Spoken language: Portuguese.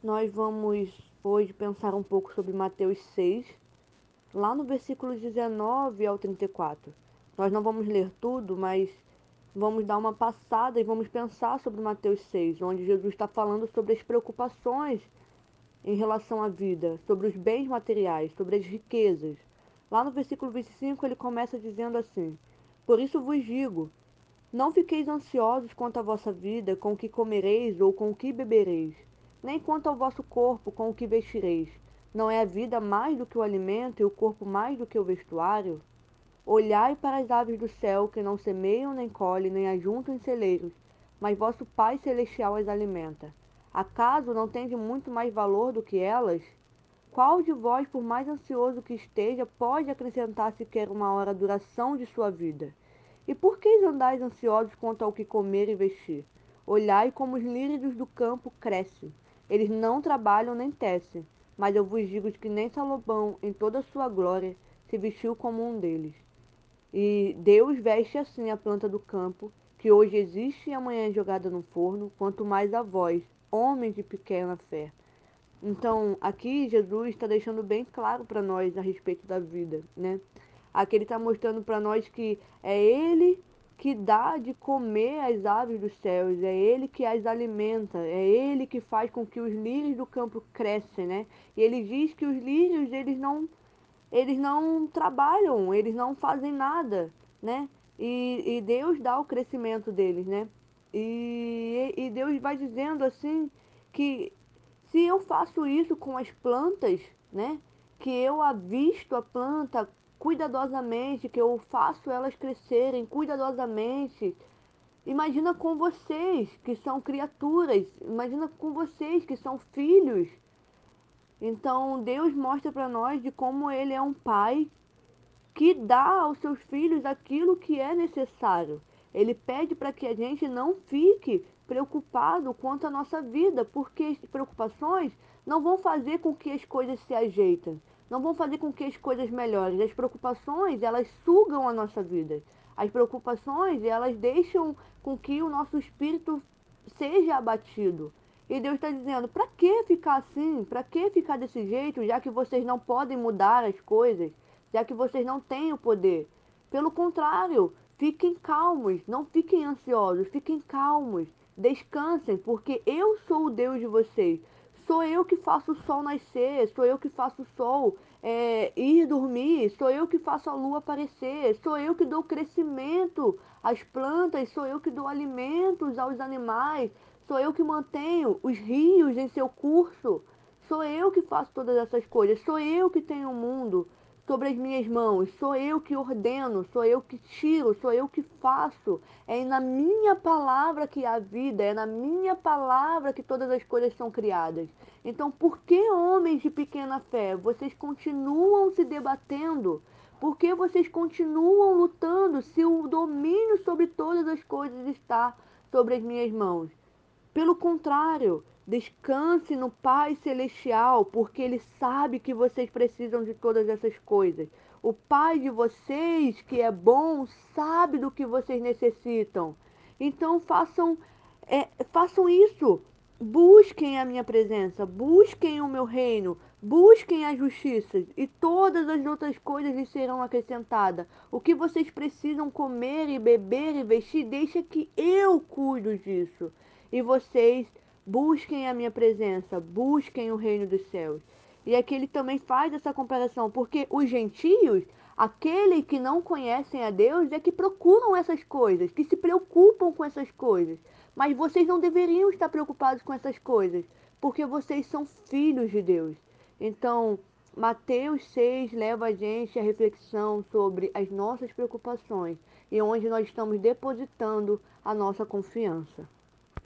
Nós vamos hoje pensar um pouco sobre Mateus 6, lá no versículo 19 ao 34. Nós não vamos ler tudo, mas vamos dar uma passada e vamos pensar sobre Mateus 6, onde Jesus está falando sobre as preocupações em relação à vida, sobre os bens materiais, sobre as riquezas. Lá no versículo 25 ele começa dizendo assim: Por isso vos digo, não fiqueis ansiosos quanto à vossa vida, com o que comereis ou com o que bebereis, nem quanto ao vosso corpo, com o que vestireis. Não é a vida mais do que o alimento e o corpo mais do que o vestuário? Olhai para as aves do céu, que não semeiam, nem colhem, nem ajuntam em celeiros, mas vosso Pai Celestial as alimenta. Acaso não tende muito mais valor do que elas? Qual de vós, por mais ansioso que esteja, pode acrescentar sequer uma hora a duração de sua vida? E por que andais ansiosos quanto ao que comer e vestir? Olhai como os lírios do campo crescem. Eles não trabalham nem tecem. Mas eu vos digo que nem Salomão, em toda a sua glória, se vestiu como um deles. E Deus veste assim a planta do campo, que hoje existe e amanhã é jogada no forno, quanto mais a vós, homens de pequena fé. Então, aqui Jesus está deixando bem claro para nós a respeito da vida, né? Aqui ele está mostrando para nós que é Ele que dá de comer às aves dos céus, é Ele que as alimenta, é Ele que faz com que os lírios do campo crescem, né? E ele diz que os lírios, eles não, eles não trabalham, eles não fazem nada, né? E, e Deus dá o crescimento deles, né? E, e Deus vai dizendo assim que se eu faço isso com as plantas, né? Que eu avisto a planta cuidadosamente, que eu faço elas crescerem cuidadosamente. Imagina com vocês que são criaturas, imagina com vocês que são filhos. Então Deus mostra para nós de como Ele é um pai que dá aos seus filhos aquilo que é necessário. Ele pede para que a gente não fique preocupado quanto à nossa vida, porque preocupações não vão fazer com que as coisas se ajeitem não vão fazer com que as coisas melhorem. As preocupações, elas sugam a nossa vida. As preocupações, elas deixam com que o nosso espírito seja abatido. E Deus está dizendo: para que ficar assim? Para que ficar desse jeito, já que vocês não podem mudar as coisas, já que vocês não têm o poder? Pelo contrário, fiquem calmos, não fiquem ansiosos, fiquem calmos, descansem, porque eu sou o Deus de vocês. Sou eu que faço o sol nascer, sou eu que faço o sol é, ir dormir, sou eu que faço a lua aparecer, sou eu que dou crescimento às plantas, sou eu que dou alimentos aos animais, sou eu que mantenho os rios em seu curso, sou eu que faço todas essas coisas, sou eu que tenho o mundo sobre as minhas mãos, sou eu que ordeno, sou eu que tiro, sou eu que faço. É na minha palavra que há vida, é na minha palavra que todas as coisas são criadas. Então, por que homens de pequena fé, vocês continuam se debatendo? Por que vocês continuam lutando se o domínio sobre todas as coisas está sobre as minhas mãos? Pelo contrário, Descanse no Pai Celestial, porque Ele sabe que vocês precisam de todas essas coisas. O Pai de vocês, que é bom, sabe do que vocês necessitam. Então façam, é, façam isso. Busquem a minha presença, busquem o meu reino, busquem a justiça e todas as outras coisas lhes serão acrescentadas. O que vocês precisam comer e beber e vestir, deixa que eu cuido disso. E vocês Busquem a minha presença, busquem o reino dos céus. E aqui ele também faz essa comparação, porque os gentios, aqueles que não conhecem a Deus, é que procuram essas coisas, que se preocupam com essas coisas. Mas vocês não deveriam estar preocupados com essas coisas, porque vocês são filhos de Deus. Então, Mateus 6 leva a gente à reflexão sobre as nossas preocupações e onde nós estamos depositando a nossa confiança.